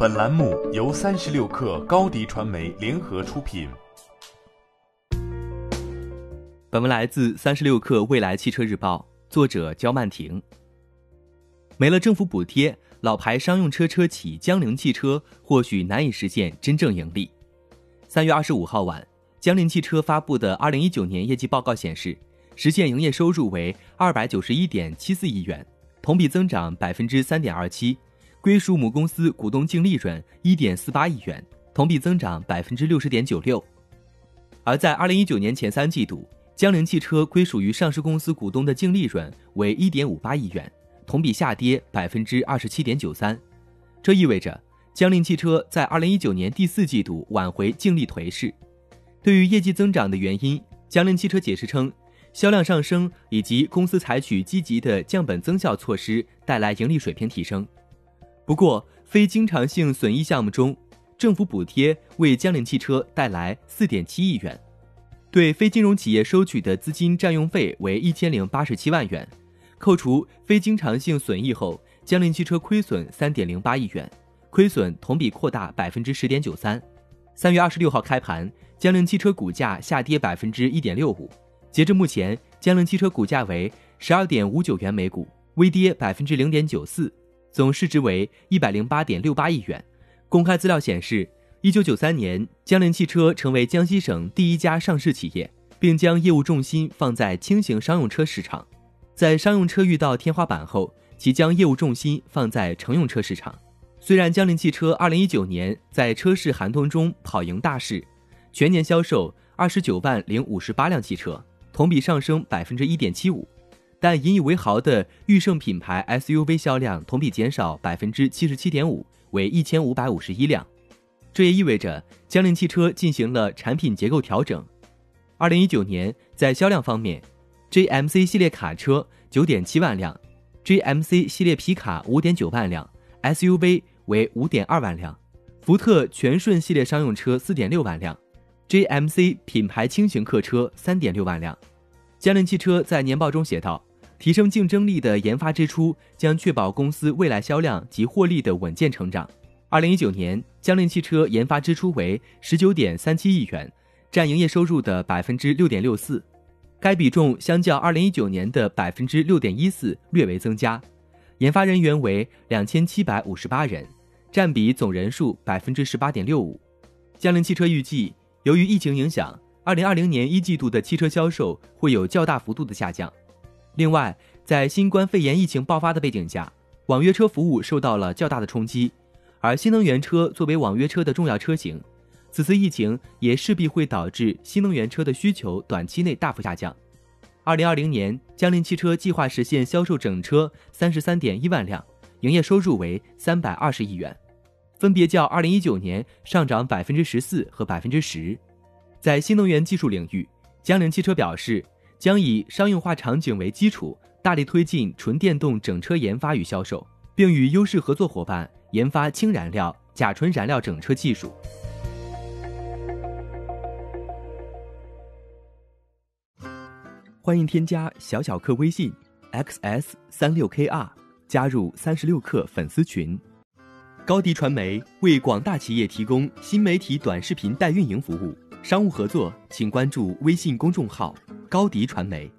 本栏目由三十六氪高低传媒联合出品。本文来自三十六氪未来汽车日报，作者焦曼婷。没了政府补贴，老牌商用车车企江铃汽车或许难以实现真正盈利。三月二十五号晚，江铃汽车发布的二零一九年业绩报告显示，实现营业收入为二百九十一点七四亿元，同比增长百分之三点二七。归属母公司股东净利润一点四八亿元，同比增长百分之六十点九六。而在二零一九年前三季度，江铃汽车归属于上市公司股东的净利润为一点五八亿元，同比下跌百分之二十七点九三。这意味着江铃汽车在二零一九年第四季度挽回净利颓势。对于业绩增长的原因，江铃汽车解释称，销量上升以及公司采取积极的降本增效措施带来盈利水平提升。不过，非经常性损益项目中，政府补贴为江铃汽车带来四点七亿元，对非金融企业收取的资金占用费为一千零八十七万元。扣除非经常性损益后，江铃汽车亏损三点零八亿元，亏损同比扩大百分之十点九三。三月二十六号开盘，江铃汽车股价下跌百分之一点六五，截至目前，江铃汽车股价为十二点五九元每股，微跌百分之零点九四。总市值为一百零八点六八亿元。公开资料显示，一九九三年，江铃汽车成为江西省第一家上市企业，并将业务重心放在轻型商用车市场。在商用车遇到天花板后，其将业务重心放在乘用车市场。虽然江铃汽车二零一九年在车市寒冬中跑赢大市，全年销售二十九万零五十八辆汽车，同比上升百分之一点七五。但引以为豪的驭胜品牌 SUV 销量同比减少百分之七十七点五，为一千五百五十一辆。这也意味着江铃汽车进行了产品结构调整。二零一九年在销量方面，JMC 系列卡车九点七万辆，JMC 系列皮卡五点九万辆，SUV 为五点二万辆，福特全顺系列商用车四点六万辆，JMC 品牌轻型客车三点六万辆。江铃汽车在年报中写道。提升竞争力的研发支出将确保公司未来销量及获利的稳健成长。二零一九年，江铃汽车研发支出为十九点三七亿元，占营业收入的百分之六点六四。该比重相较二零一九年的百分之六点一四略为增加。研发人员为两千七百五十八人，占比总人数百分之十八点六五。江铃汽车预计，由于疫情影响，二零二零年一季度的汽车销售会有较大幅度的下降。另外，在新冠肺炎疫情爆发的背景下，网约车服务受到了较大的冲击，而新能源车作为网约车的重要车型，此次疫情也势必会导致新能源车的需求短期内大幅下降。二零二零年，江铃汽车计划实现销售整车三十三点一万辆，营业收入为三百二十亿元，分别较二零一九年上涨百分之十四和百分之十。在新能源技术领域，江铃汽车表示。将以商用化场景为基础，大力推进纯电动整车研发与销售，并与优势合作伙伴研发氢燃料、甲醇燃料整车技术。欢迎添加小小客微信 xs 三六 kr，加入三十六氪粉丝群。高迪传媒为广大企业提供新媒体短视频代运营服务，商务合作请关注微信公众号。高迪传媒。